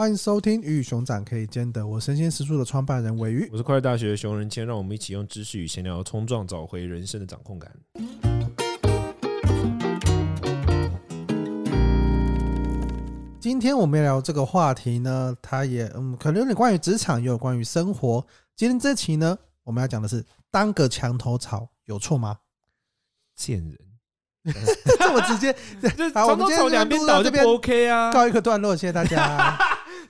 欢迎收听《鱼与熊掌可以兼得》，我神仙食宿的创办人尾鱼，我是快乐大学的熊仁谦，让我们一起用知识与闲聊冲撞，找回人生的掌控感。今天我们要聊这个话题呢，它也嗯，可能有点关于职场，也有关于生活。今天这期呢，我们要讲的是当个墙头草有错吗？贱人，这么直接，好，我们今天两边倒这边 OK 啊，告一个段落，谢谢大家。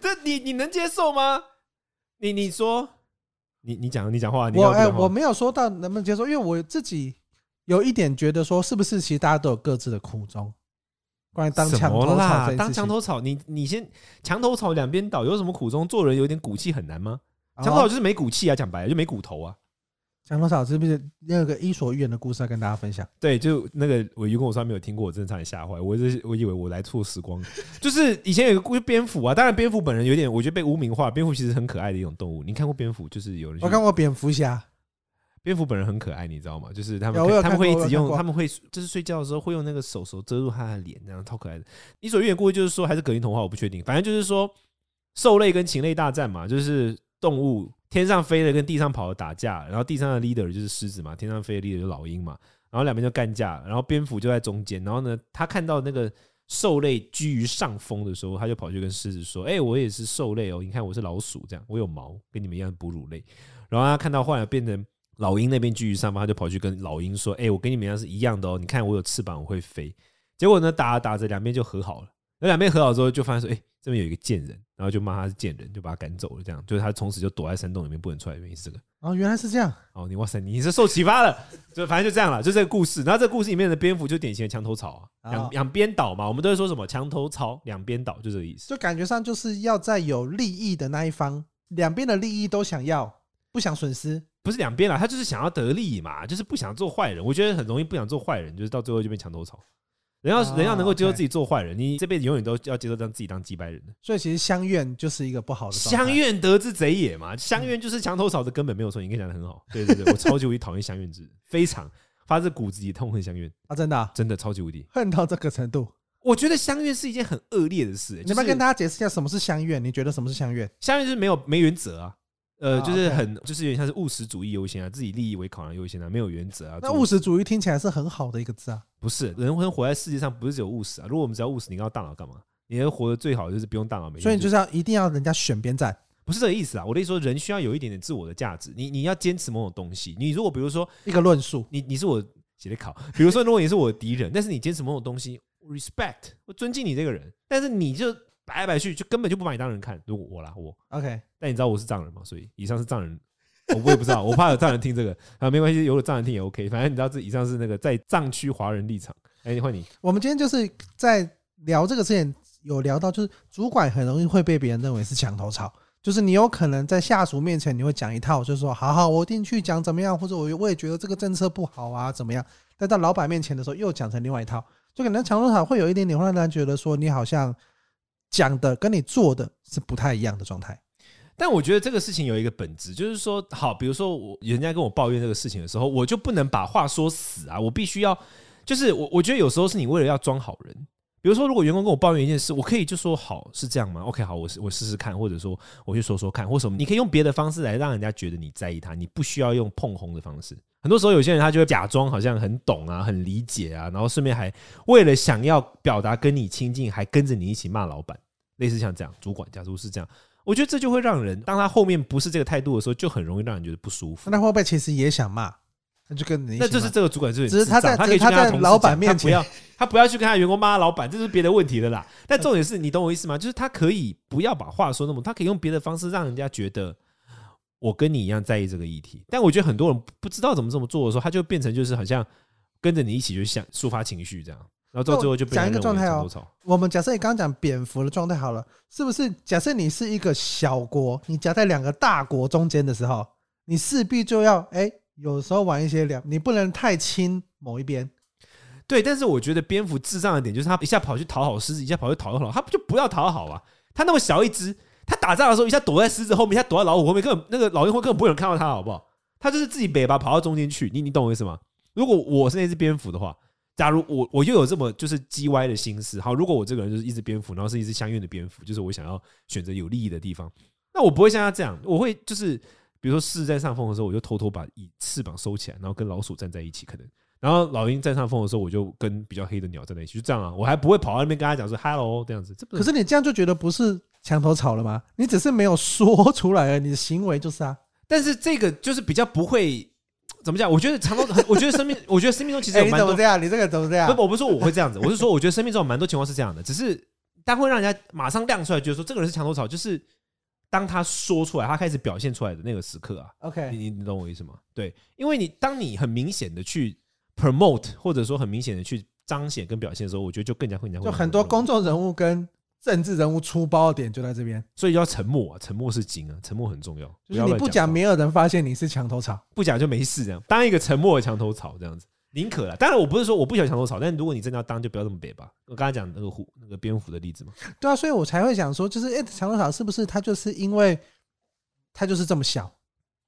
这你你能接受吗？你你说，你你讲你讲话，我哎、欸，我没有说到能不能接受，因为我自己有一点觉得说，是不是其实大家都有各自的苦衷。关于当墙头草，当墙头草，你你先墙头草两边倒，有什么苦衷？做人有点骨气很难吗？墙头草就是没骨气啊，讲白了就没骨头啊。墙头草是不是那个伊索寓言的故事要跟大家分享？对，就那个我如果我从来没有听过，我真的差点吓坏。我是我以为我来错时光，就是以前有一个故事蝙蝠啊，当然蝙蝠本人有点我觉得被污名化。蝙蝠其实很可爱的一种动物，你看过蝙蝠？就是有人我看过蝙蝠侠，蝙蝠本人很可爱，你知道吗？就是他们他们会一直用，他们会就是睡觉的时候会用那个手手遮住他的脸，这样超可爱的。伊索寓言故事就是说还是格林童话，我不确定，反正就是说兽类跟禽类大战嘛，就是动物。天上飞的跟地上跑的打架，然后地上的 leader 就是狮子嘛，天上飞的 leader 就是老鹰嘛，然后两边就干架，然后蝙蝠就在中间，然后呢，他看到那个兽类居于上风的时候，他就跑去跟狮子说：“哎，我也是兽类哦，你看我是老鼠，这样我有毛，跟你们一样哺乳类。”然后他看到后来变成老鹰那边居于上方，他就跑去跟老鹰说：“哎，我跟你们一样是一样的哦，你看我有翅膀，我会飞。”结果呢，打着打着两边就和好了。那两边和好之后，就发现说：“哎。”这边有一个贱人，然后就骂他是贱人，就把他赶走了。这样，就是他从此就躲在山洞里面不能出来，原因是这个。哦，原来是这样。哦，你哇塞，你是受启发了。就反正就这样了，就这个故事。然后这个故事里面的蝙蝠就典型的墙头草啊，两两边倒嘛。我们都会说什么墙头草两边倒，就这个意思。就感觉上就是要在有利益的那一方，两边的利益都想要，不想损失。不是两边啦，他就是想要得利嘛，就是不想做坏人。我觉得很容易不想做坏人，就是到最后就变墙头草。人要人要能够接受自己做坏人，你这辈子永远都要接受让自己当祭拜人。所以其实相怨就是一个不好的。相怨得之贼也嘛，相怨就是墙头草的根本没有错。你应该讲的很好。对对对，我超级无敌讨厌相怨之人，非常发自骨子里痛恨相怨啊！真的、啊、真的超级无敌恨到这个程度。我觉得相怨是一件很恶劣的事。你们跟大家解释一下什么是相怨？你觉得什么是相怨？相怨就是没有没原则啊。呃，就是很，就是有点像是务实主义优先啊，自己利益为考量优先啊，没有原则啊。那务实主义听起来是很好的一个字啊。不是，人活活在世界上不是只有务实啊。如果我们只要务实，你要大脑干嘛？你能活得最好就是不用大脑，没。所以你就是要一定要人家选边站，不是这个意思啊。我的意思说，人需要有一点点自我的价值。你你要坚持某种东西。你如果比如说一个论述，你你是我写的考，比如说如果你是我的敌人，但是你坚持某种东西，respect，我尊敬你这个人，但是你就摆来摆去，就根本就不把你当人看。如果我啦，我 OK，但你知道我是藏人嘛？所以以上是藏人。我也不知道，我怕有藏人听这个啊，没关系，有了藏人听也 OK。反正你知道，这以上是那个在藏区华人立场。哎，换你。我们今天就是在聊这个之前，有聊到，就是主管很容易会被别人认为是墙头草，就是你有可能在下属面前你会讲一套，就是说，好好，我一定去讲怎么样，或者我我也觉得这个政策不好啊，怎么样？但到老板面前的时候，又讲成另外一套，就可能墙头草会有一点点会让人觉得说，你好像讲的跟你做的是不太一样的状态。但我觉得这个事情有一个本质，就是说，好，比如说我人家跟我抱怨这个事情的时候，我就不能把话说死啊，我必须要，就是我我觉得有时候是你为了要装好人，比如说如果员工跟我抱怨一件事，我可以就说好是这样吗？OK，好，我我试试看，或者说我去说说看，或什么，你可以用别的方式来让人家觉得你在意他，你不需要用碰红的方式。很多时候有些人他就会假装好像很懂啊，很理解啊，然后顺便还为了想要表达跟你亲近，还跟着你一起骂老板，类似像这样，主管假如是这样。我觉得这就会让人，当他后面不是这个态度的时候，就很容易让人觉得不舒服。那会不会其实也想骂？那就跟你那就是这个主管是，只是他在他可以他在老板面前，不要他不要去跟他员工骂老板，这是别的问题的啦。但重点是你懂我意思吗？就是他可以不要把话说那么，他可以用别的方式让人家觉得我跟你一样在意这个议题。但我觉得很多人不知道怎么这么做的时候，他就变成就是好像跟着你一起就想抒发情绪这样。然后到最后就讲一个状态哦。我们假设你刚刚讲蝙蝠的状态好了，是不是？假设你是一个小国，你夹在两个大国中间的时候，你势必就要哎，有时候玩一些两，你不能太亲某一边。对，但是我觉得蝙蝠智障的点就是他一下跑去讨好狮子，一下跑去讨好，他不就不要讨好啊？他那么小一只，他打仗的时候一下躲在狮子后面，一下躲在老虎后面，根本那个老鹰会根本不会有人看到他，好不好？他就是自己尾巴跑到中间去。你你懂我意思吗？如果我是那只蝙蝠的话。假如我我又有这么就是叽歪的心思，好，如果我这个人就是一只蝙蝠，然后是一只相应的蝙蝠，就是我想要选择有利益的地方，那我不会像他这样，我会就是比如说狮在上风的时候，我就偷偷把翼翅膀收起来，然后跟老鼠站在一起，可能，然后老鹰占上风的时候，我就跟比较黑的鸟站在一起，就这样啊，我还不会跑到那边跟他讲说 “hello” 这样子。可是你这样就觉得不是墙头草了吗？你只是没有说出来，你的行为就是啊。但是这个就是比较不会。怎么讲？我觉得长头，我觉得生命，我觉得生命中其实有蛮多、欸、你怎么这样？你这个怎么这样？不，我不是说我会这样子，我是说，我觉得生命中有蛮多情况是这样的，只是但会让人家马上亮出来，觉得说这个人是墙头草，就是当他说出来，他开始表现出来的那个时刻啊。OK，你你懂我意思吗？对，因为你当你很明显的去 promote，或者说很明显的去彰显跟表现的时候，我觉得就更加会更加就很多公众人物跟。政治人物出包的点就在这边，所以要沉默啊，沉默是金啊，沉默很重要。就是你不讲，没有人发现你是墙头草；不讲就没事。这样当一个沉默的墙头草，这样子宁可了。当然，我不是说我不喜欢墙头草，但如果你真的要当，就不要这么别吧。我刚才讲那个虎、那个蝙蝠的例子嘛，对啊，所以我才会想说，就是哎，墙头草是不是它就是因为它就是这么小？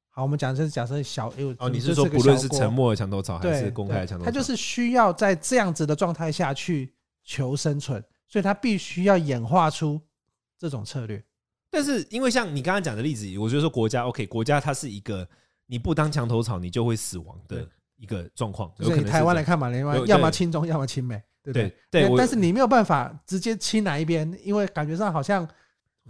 好，我们讲就是假设小，哦，你是说不论是沉默的墙头草还是公开的墙头草，它就是需要在这样子的状态下去求生存，所以它必须要演化出。这种策略，但是因为像你刚刚讲的例子，我觉得说国家 OK，国家它是一个你不当墙头草你就会死亡的一个状况。所以台湾来看嘛，台湾要么亲中，要么亲美，对不对？对，但是你没有办法直接亲哪一边，因为感觉上好像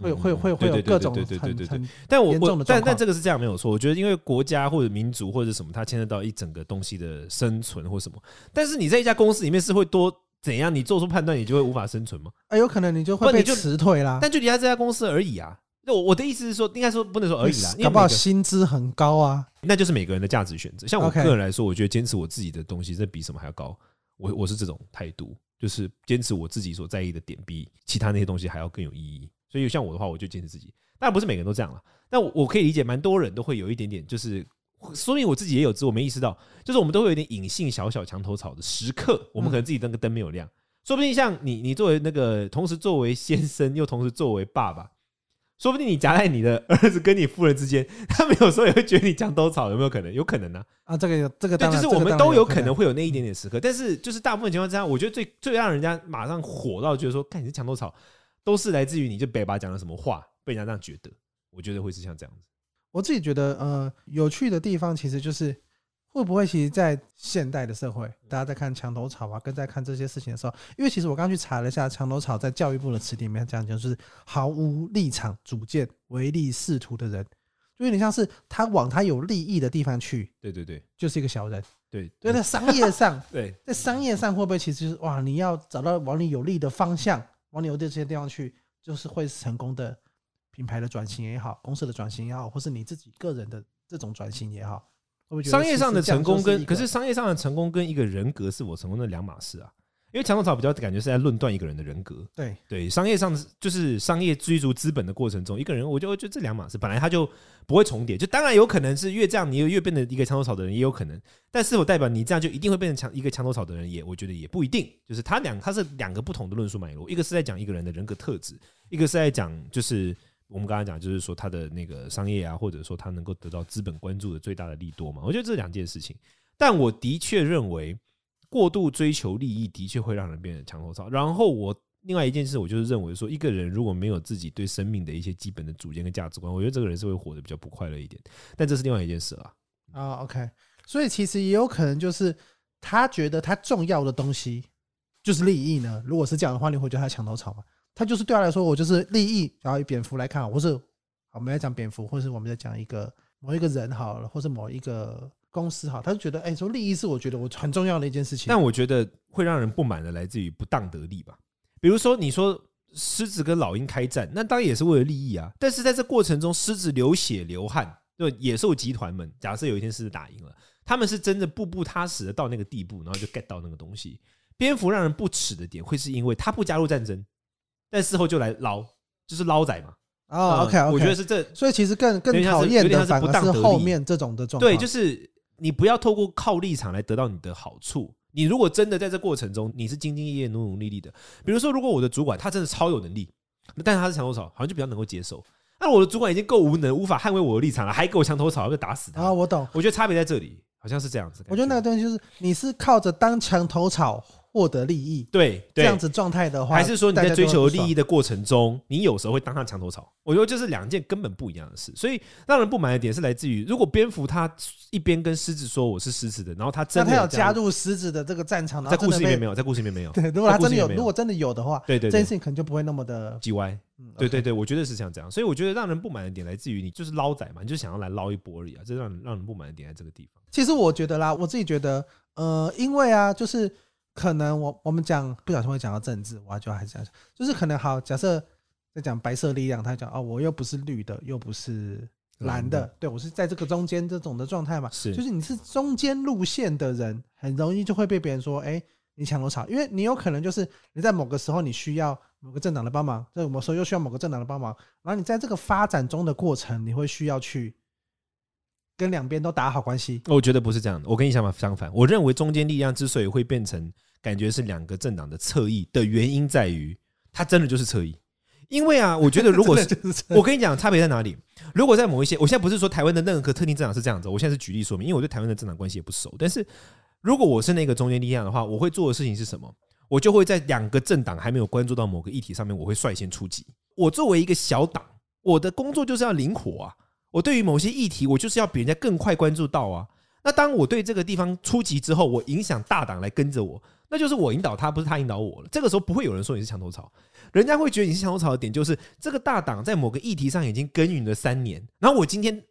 会会会会有各种对对对对对。但我我但但这个是这样没有错，我觉得因为国家或者民族或者什么，它牵涉到一整个东西的生存或什么。但是你在一家公司里面是会多。怎样？你做出判断，你就会无法生存吗？啊，有可能你就会被辞退啦。但就离开这家公司而已啊。那我我的意思是说，应该说不能说而已啦。搞不好薪资很高啊。那就是每个人的价值选择。像我个人来说，我觉得坚持我自己的东西，这比什么还要高。我我是这种态度，就是坚持我自己所在意的点，比其他那些东西还要更有意义。所以像我的话，我就坚持自己。当然不是每个人都这样了。但我我可以理解，蛮多人都会有一点点，就是。说明我自己也有自我没意识到，就是我们都会有点隐性小小墙头草的时刻，我们可能自己那个灯没有亮，说不定像你，你作为那个同时作为先生又同时作为爸爸，说不定你夹在你的儿子跟你夫人之间，他们有时候也会觉得你墙头草，有没有可能？有可能呢？啊，这个这个对，就是我们都有可能会有那一点点时刻，但是就是大部分情况之下，我觉得最最让人家马上火到觉得说，看你是墙头草，都是来自于你就北巴讲了什么话，被人家这样觉得，我觉得会是像这样子。我自己觉得，呃，有趣的地方其实就是会不会，其实，在现代的社会，大家在看墙头草啊，跟在看这些事情的时候，因为其实我刚去查了一下，墙头草在教育部的词典里面讲，就是毫无立场、主见、唯利是图的人，就有点像是他往他有利益的地方去。对对对，就是一个小人。对，对，在商业上，对，在商业上会不会其实就是哇，你要找到往你有利的方向，往你有利的这些地方去，就是会成功的。品牌的转型也好，公司的转型也好，或是你自己个人的这种转型也好，商业上的成功跟可是商业上的成功跟一个人格是否成功的两码事啊？因为墙头草比较感觉是在论断一个人的人格。对对，商业上就是商业追逐资本的过程中，一个人我就觉得这两码事本来他就不会重叠，就当然有可能是越这样，你越变得一个墙头草的人也有可能，但是否代表你这样就一定会变成墙一个墙头草的人也？我觉得也不一定。就是他两他是两个不同的论述脉络，一个是在讲一个人的人格特质，一个是在讲就是。我们刚才讲，就是说他的那个商业啊，或者说他能够得到资本关注的最大的利多嘛。我觉得这两件事情，但我的确认为过度追求利益的确会让人变得墙头草。然后我另外一件事，我就是认为说，一个人如果没有自己对生命的一些基本的主见跟价值观，我觉得这个人是会活得比较不快乐一点。但这是另外一件事啊。啊，OK，所以其实也有可能就是他觉得他重要的东西就是利益呢。如果是这样的话，你会觉得他墙头草吗？他就是对他来说，我就是利益。然后以蝙蝠来看，或是我们来讲蝙蝠，或是我们在讲一个某一个人好了，或是某一个公司好，他就觉得，哎，说利益是我觉得我很重要的一件事情。但我觉得会让人不满的来自于不当得利吧。比如说，你说狮子跟老鹰开战，那当然也是为了利益啊。但是在这过程中，狮子流血流汗，就野兽集团们，假设有一天狮子打赢了，他们是真的步步踏实的到那个地步，然后就 get 到那个东西。蝙蝠让人不齿的点，会是因为他不加入战争。但事后就来捞，就是捞仔嘛。哦，OK，我觉得是这，所以其实更更讨厌的反而是后面这种的状况。对，就是你不要透过靠立场来得到你的好处。你如果真的在这过程中你是兢兢业业、努努力力的，比如说，如果我的主管他真的超有能力，但是他是墙头草，好像就比较能够接受。那我的主管已经够无能，无法捍卫我的立场了，还给我墙头草，要打死他。啊，我懂。我觉得差别在这里。好像是这样子。我觉得那个东西就是你是靠着当墙头草。获得利益，对，对这样子状态的话，还是说你在追求利益的过程中，你有时候会当上墙头草？我觉得这是两件根本不一样的事。所以让人不满的点是来自于，如果蝙蝠他一边跟狮子说我是狮子的，然后他真的他有加入狮子的这个战场，在故事里面没有，在故事里面没有。对，如果他真的有，如果真的有的话，对对，这件事情可能就不会那么的叽歪。对对对，我觉得是像这样。所以我觉得让人不满的点来自于你就是捞仔嘛，你就想要来捞一波而已啊。这让让人不满的点在这个地方。其实我觉得啦，我自己觉得，呃，因为啊，就是。可能我我们讲不小心会讲到政治，我就还是讲，就是可能好，假设在讲白色力量，他讲哦，我又不是绿的，又不是蓝的，对，我是在这个中间这种的状态嘛，是，就是你是中间路线的人，很容易就会被别人说，哎，你墙头草，因为你有可能就是你在某个时候你需要某个政党的帮忙，在某时候又需要某个政党的帮忙，然后你在这个发展中的过程，你会需要去。跟两边都打好关系，我觉得不是这样的。我跟你想法相反，我认为中间力量之所以会变成感觉是两个政党的侧翼的原因，在于它真的就是侧翼。因为啊，我觉得如果是 我跟你讲差别在哪里，如果在某一些，我现在不是说台湾的任何特定政党是这样子，我现在是举例说明，因为我对台湾的政党关系也不熟。但是如果我是那个中间力量的话，我会做的事情是什么？我就会在两个政党还没有关注到某个议题上面，我会率先出击。我作为一个小党，我的工作就是要灵活啊。我对于某些议题，我就是要比人家更快关注到啊。那当我对这个地方出击之后，我影响大党来跟着我，那就是我引导他，不是他引导我了。这个时候不会有人说你是墙头草，人家会觉得你是墙头草的点就是这个大党在某个议题上已经耕耘了三年，然后我今天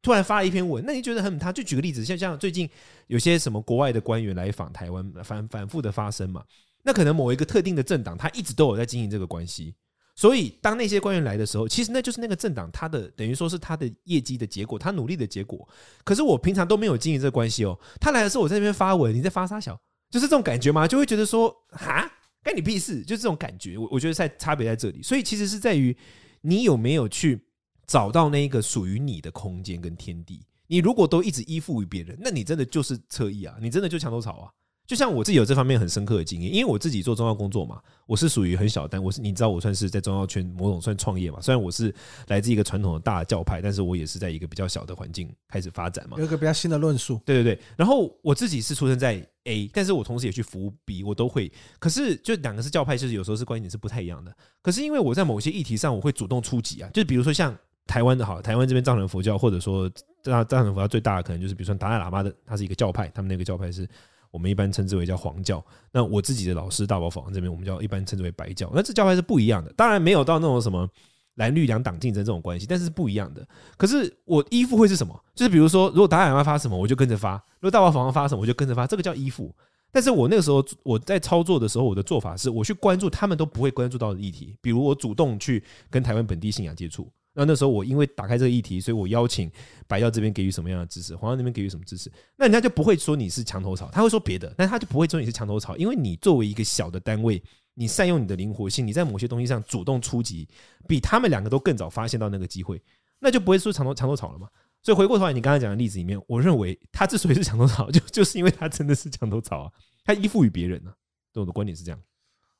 突然发了一篇文，那你觉得很他？就举个例子，像像最近有些什么国外的官员来访台湾，反反复的发生嘛，那可能某一个特定的政党，他一直都有在经营这个关系。所以，当那些官员来的时候，其实那就是那个政党他的等于说是他的业绩的结果，他努力的结果。可是我平常都没有经营这个关系哦。他来的时候，我在那边发文，你在发啥小，就是这种感觉吗？就会觉得说，哈，干你屁事，就这种感觉。我我觉得在差别在这里，所以其实是在于你有没有去找到那一个属于你的空间跟天地。你如果都一直依附于别人，那你真的就是侧翼啊，你真的就墙头草啊。就像我自己有这方面很深刻的经验，因为我自己做中药工作嘛，我是属于很小单，我是你知道我算是在中药圈某种算创业嘛，虽然我是来自一个传统的大教派，但是我也是在一个比较小的环境开始发展嘛。有一个比较新的论述，对对对。然后我自己是出生在 A，但是我同时也去服务 B，我都会。可是就两个是教派，就是有时候是观点是不太一样的。可是因为我在某些议题上，我会主动出击啊，就比如说像台湾的好，台湾这边藏传佛教，或者说藏藏传佛教最大的可能就是比如说达赖喇嘛的，他是一个教派，他们那个教派是。我们一般称之为叫黄教，那我自己的老师大宝法王这边，我们叫一般称之为白教。那这教派是不一样的，当然没有到那种什么蓝绿两党竞争这种关系，但是是不一样的。可是我依附会是什么？就是比如说，如果达赖喇发什么，我就跟着发；如果大宝法王发什么，我就跟着发。这个叫依附。但是我那个时候我在操作的时候，我的做法是我去关注他们都不会关注到的议题，比如我主动去跟台湾本地信仰接触。那那时候我因为打开这个议题，所以我邀请白教这边给予什么样的支持，黄教那边给予什么支持，那人家就不会说你是墙头草，他会说别的，但他就不会说你是墙头草，因为你作为一个小的单位，你善用你的灵活性，你在某些东西上主动出击，比他们两个都更早发现到那个机会，那就不会说墙头墙头草了嘛。所以回过头来，你刚才讲的例子里面，我认为他之所以是墙头草，就就是因为他真的是墙头草啊，他依附于别人呢、啊。对我的观点是这样。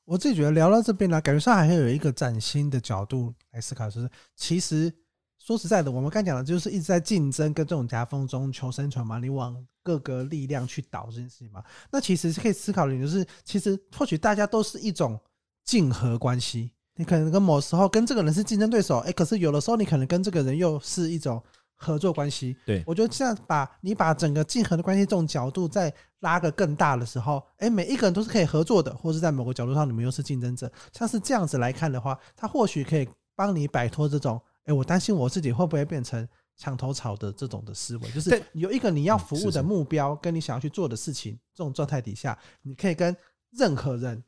我自己觉得聊到这边呢，感觉上还会有一个崭新的角度来思考，就是其实。说实在的，我们刚讲的就是一直在竞争跟这种夹缝中求生存嘛，你往各个力量去导这件事情嘛。那其实是可以思考的，就是其实或许大家都是一种竞合关系。你可能跟某时候跟这个人是竞争对手，哎，可是有的时候你可能跟这个人又是一种合作关系。对，我觉得这样把你把整个竞合的关系这种角度再拉个更大的时候，哎，每一个人都是可以合作的，或是在某个角度上你们又是竞争者。像是这样子来看的话，他或许可以帮你摆脱这种。哎，我担心我自己会不会变成墙头草的这种的思维，就是有一个你要服务的目标，跟你想要去做的事情，这种状态底下，你可以跟任何人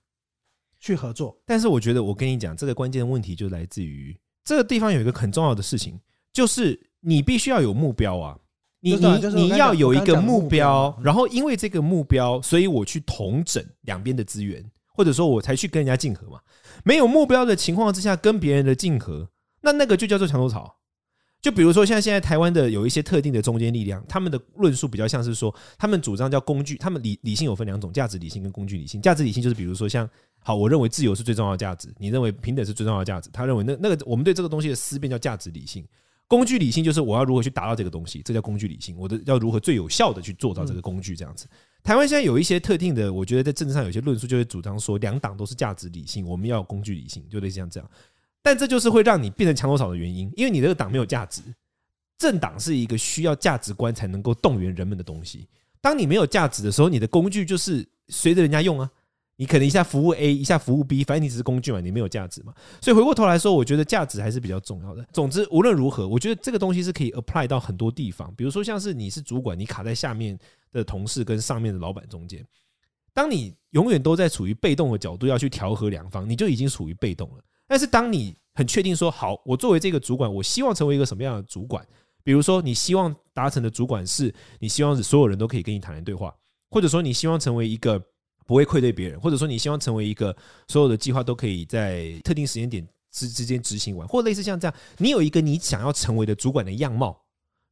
去合作。但是我觉得，我跟你讲，这个关键的问题就来自于这个地方有一个很重要的事情，就是你必须要有目标啊，你你你要有一个目标，然后因为这个目标，所以我去统整两边的资源，或者说我才去跟人家竞合嘛。没有目标的情况之下，跟别人的竞合。那那个就叫做墙头草，就比如说像现在台湾的有一些特定的中间力量，他们的论述比较像是说，他们主张叫工具，他们理理性有分两种，价值理性跟工具理性。价值理性就是比如说像，好，我认为自由是最重要的价值，你认为平等是最重要的价值，他认为那那个我们对这个东西的思辨叫价值理性。工具理性就是我要如何去达到这个东西，这叫工具理性。我的要如何最有效的去做到这个工具这样子。台湾现在有一些特定的，我觉得在政治上有些论述，就会主张说两党都是价值理性，我们要有工具理性，就类似像这样。但这就是会让你变成墙头草的原因，因为你这个党没有价值。政党是一个需要价值观才能够动员人们的东西。当你没有价值的时候，你的工具就是随着人家用啊。你可能一下服务 A，一下服务 B，反正你只是工具嘛，你没有价值嘛。所以回过头来说，我觉得价值还是比较重要的。总之，无论如何，我觉得这个东西是可以 apply 到很多地方。比如说，像是你是主管，你卡在下面的同事跟上面的老板中间，当你永远都在处于被动的角度要去调和两方，你就已经处于被动了。但是当你很确定说，好，我作为这个主管，我希望成为一个什么样的主管？比如说，你希望达成的主管是你希望所有人都可以跟你坦然对话，或者说你希望成为一个。不会愧对别人，或者说你希望成为一个所有的计划都可以在特定时间点之之间执行完，或类似像这样，你有一个你想要成为的主管的样貌，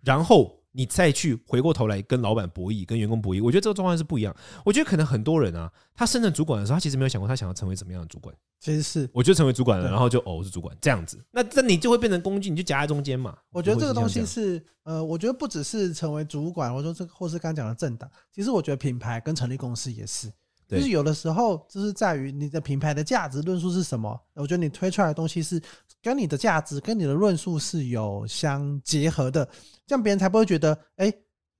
然后你再去回过头来跟老板博弈，跟员工博弈，我觉得这个状况是不一样。我觉得可能很多人啊，他升任主管的时候，他其实没有想过他想要成为什么样的主管。其实是，我就成为主管了，然后就哦，我是主管这样子，那那你就会变成工具，你就夹在中间嘛。我觉得这个东西是，呃，我觉得不只是成为主管，或者说这个，或是刚刚讲的政党，其实我觉得品牌跟成立公司也是。就是有的时候，就是在于你的品牌的价值论述是什么。我觉得你推出来的东西是跟你的价值、跟你的论述是有相结合的，这样别人才不会觉得，哎，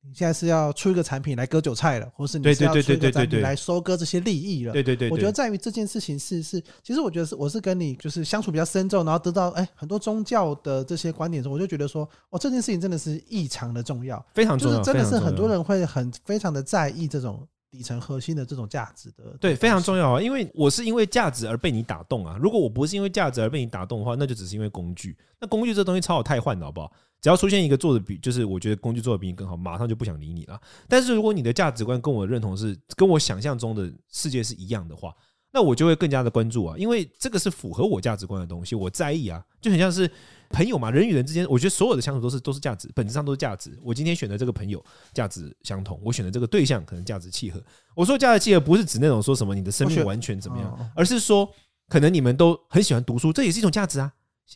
你现在是要出一个产品来割韭菜了，或是你是要出一个产品来收割这些利益了。对对对，我觉得在于这件事情是是，其实我觉得是我是跟你就是相处比较深重，然后得到哎很多宗教的这些观点的时候，我就觉得说，哦，这件事情真的是异常的重要，非常重要，就是真的是很多人会很非常的在意这种。底层核心的这种价值的，对，非常重要啊！因为我是因为价值而被你打动啊。如果我不是因为价值而被你打动的话，那就只是因为工具。那工具这东西超好太换的，好不好？只要出现一个做的比，就是我觉得工具做的比你更好，马上就不想理你了。但是如果你的价值观跟我的认同是跟我想象中的世界是一样的话，那我就会更加的关注啊，因为这个是符合我价值观的东西，我在意啊，就很像是朋友嘛，人与人之间，我觉得所有的相处都是都是价值，本质上都是价值。我今天选的这个朋友，价值相同；我选的这个对象，可能价值契合。我说价值契合，不是指那种说什么你的生命完全怎么样，而是说可能你们都很喜欢读书，这也是一种价值啊。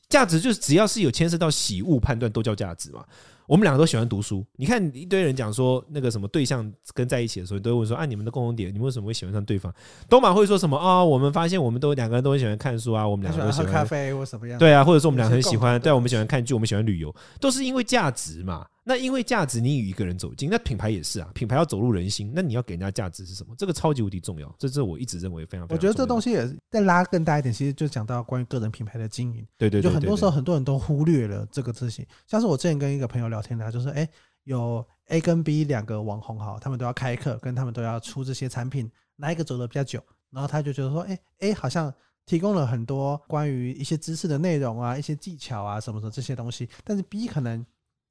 价值就是只要是有牵涉到喜恶判断，都叫价值嘛。我们两个都喜欢读书，你看一堆人讲说那个什么对象跟在一起的时候，都会问说啊，你们的共同点，你们为什么会喜欢上对方？都马会说什么啊？我们发现我们都两个人都很喜欢看书啊，我们两个都喜欢喝咖啡或什么样？对啊，或者说我们两个很喜欢，对，我们喜欢看剧，我们喜欢旅游，都是因为价值嘛。那因为价值，你与一个人走近，那品牌也是啊。品牌要走入人心，那你要给人家价值是什么？这个超级无敌重要，这是我一直认为非常，非常。我觉得这东西也再拉更大一点，其实就讲到关于个人品牌的经营。对对对，就很多时候很多人都忽略了这个事情。像是我之前跟一个朋友聊天的，就是哎，有 A 跟 B 两个网红哈，他们都要开课，跟他们都要出这些产品，哪一个走的比较久？然后他就觉得说，哎，A 好像提供了很多关于一些知识的内容啊，一些技巧啊什么的这些东西，但是 B 可能。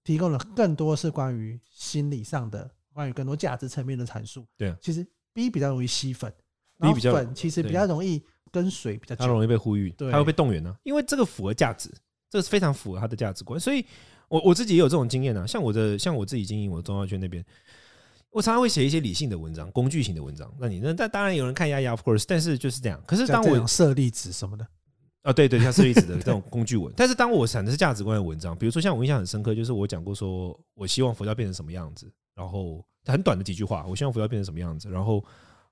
提供了更多是关于心理上的，关于更多价值层面的阐述。对，其实 B 比较容易吸粉，B 比较粉其实比较容易跟随比较，它容易被呼吁，它会被动员呢，因为这个符合价值，这个是非常符合他的价值观。所以，我我自己也有这种经验啊，像我的，像我自己经营我的中药圈那边，我常常会写一些理性的文章，工具型的文章。那你那但当然有人看丫丫，of course，但是就是这样。可是当我设例子什么的。啊，对对，像是例子的 这种工具文，但是当我写的是价值观的文章，比如说像我印象很深刻，就是我讲过说，我希望佛教变成什么样子，然后很短的几句话，我希望佛教变成什么样子，然后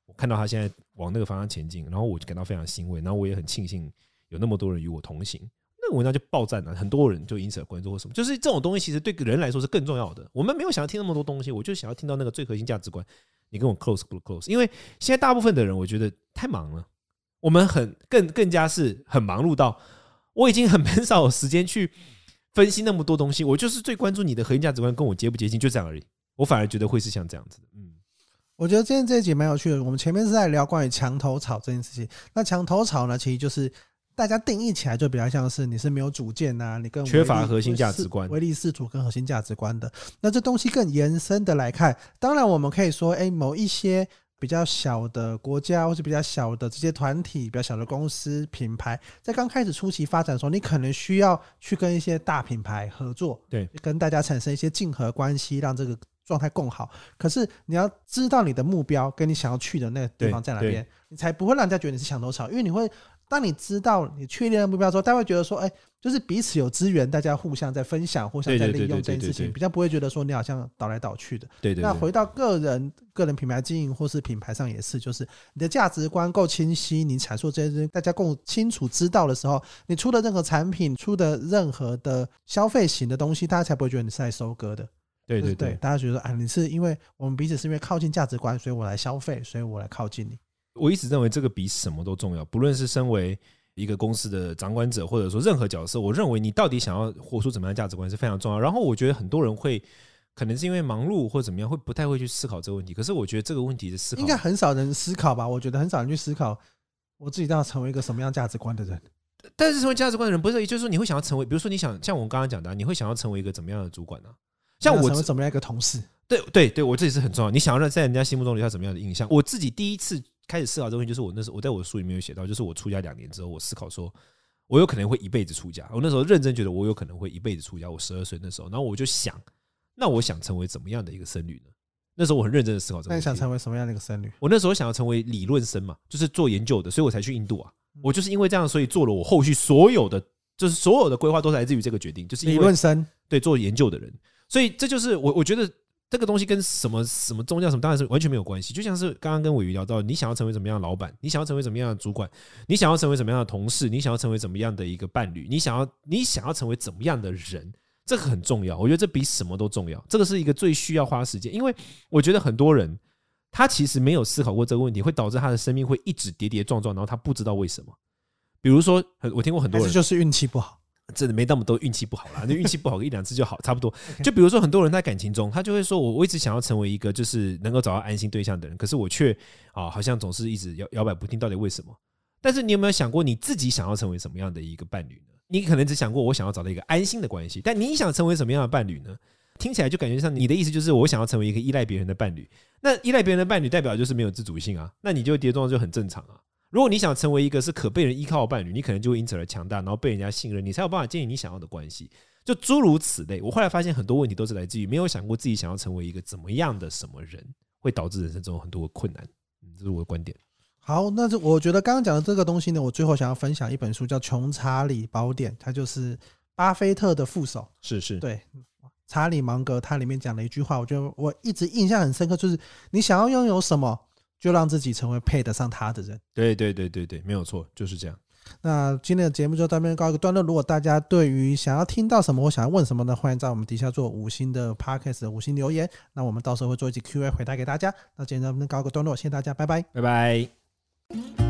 我看到他现在往那个方向前进，然后我就感到非常欣慰，然后我也很庆幸有那么多人与我同行，那个文章就爆赞了，很多人就因此而关注或什么，就是这种东西其实对人来说是更重要的。我们没有想要听那么多东西，我就想要听到那个最核心价值观，你跟我 close 不 close？因为现在大部分的人我觉得太忙了，我们很更更加是很忙碌到。我已经很很少有时间去分析那么多东西，我就是最关注你的核心价值观跟我接不接近，就这样而已。我反而觉得会是像这样子。嗯，我觉得今天这一集蛮有趣的。我们前面是在聊关于墙头草这件事情，那墙头草呢，其实就是大家定义起来就比较像是你是没有主见呐，你更缺乏核心价值观，唯利是图跟核心价值观的。那这东西更延伸的来看，当然我们可以说，哎，某一些。比较小的国家，或是比较小的这些团体，比较小的公司品牌，在刚开始初期发展的时候，你可能需要去跟一些大品牌合作，对，跟大家产生一些竞合关系，让这个状态更好。可是你要知道你的目标跟你想要去的那个地方在哪边，你才不会让人家觉得你是墙头草，因为你会。当你知道你确定的目标之后，大家会觉得说：“哎，就是彼此有资源，大家互相在分享，互相在利用这件事情，比较不会觉得说你好像倒来倒去的。对对。那回到个人个人品牌经营或是品牌上也是，就是你的价值观够清晰，你阐述这些大家够清楚知道的时候，你出的任何产品，出的任何的消费型的东西，大家才不会觉得你是在收割的。对对对，大家觉得啊，你是因为我们彼此是因为靠近价值观，所以我来消费，所以我来靠近你。我一直认为这个比什么都重要，不论是身为一个公司的掌管者，或者说任何角色，我认为你到底想要活出怎么样的价值观是非常重要。然后我觉得很多人会可能是因为忙碌或怎么样，会不太会去思考这个问题。可是我觉得这个问题的思考应该很少人思考吧？我觉得很少人去思考我自己要成为一个什么样价值观的人。但是成为价值观的人，不是也就是说你会想要成为，比如说你想像我们刚刚讲的，你会想要成为一个怎么样的主管呢？像我成为怎么样一个同事？对对对，我自己是很重要。你想要让在人家心目中留下怎么样的印象？我自己第一次开始思考这个问题，就是我那时候我在我的书里面有写到，就是我出家两年之后，我思考说，我有可能会一辈子出家。我那时候认真觉得我有可能会一辈子出家。我十二岁那时候，然后我就想，那我想成为怎么样的一个僧侣呢？那时候我很认真的思考这个问题。那你想成为什么样的一个僧侣？我那时候想要成为理论僧嘛，就是做研究的，所以我才去印度啊。我就是因为这样，所以做了我后续所有的，就是所有的规划都是来自于这个决定，就是理论僧，对，做研究的人。所以这就是我，我觉得这个东西跟什么什么宗教什么当然是完全没有关系。就像是刚刚跟鮪鱼聊到，你想要成为什么样的老板，你想要成为什么样的主管，你想要成为什么样的同事，你想要成为怎么样的一个伴侣，你想要你想要成为怎么样的人，这个很重要。我觉得这比什么都重要。这个是一个最需要花时间，因为我觉得很多人他其实没有思考过这个问题，会导致他的生命会一直跌跌撞撞，然后他不知道为什么。比如说，我听过很多人就是运气不好。真的没那么多运气不好啦，那运气不好一两次就好，差不多。就比如说很多人在感情中，他就会说：“我我一直想要成为一个就是能够找到安心对象的人，可是我却啊好像总是一直摇摇摆不定，到底为什么？”但是你有没有想过你自己想要成为什么样的一个伴侣呢？你可能只想过我想要找到一个安心的关系，但你想成为什么样的伴侣呢？听起来就感觉像你的意思就是我想要成为一个依赖别人的伴侣。那依赖别人的伴侣代表就是没有自主性啊，那你就跌撞就很正常啊。如果你想成为一个是可被人依靠的伴侣，你可能就会因此而强大，然后被人家信任，你才有办法建立你想要的关系。就诸如此类。我后来发现很多问题都是来自于没有想过自己想要成为一个怎么样的什么人，会导致人生中很多的困难。嗯，这是我的观点。好，那这我觉得刚刚讲的这个东西呢，我最后想要分享一本书，叫《穷查理宝典》，它就是巴菲特的副手。是是，对，查理芒格，它里面讲了一句话，我觉得我一直印象很深刻，就是你想要拥有什么？就让自己成为配得上他的人。对对对对对，没有错，就是这样。那今天的节目就到这边告一个段落。如果大家对于想要听到什么我想要问什么呢，欢迎在我们底下做五星的 Podcast 的五星留言。那我们到时候会做一集 Q&A 回答给大家。那今天咱们告一个段落，谢谢大家，拜拜，拜拜。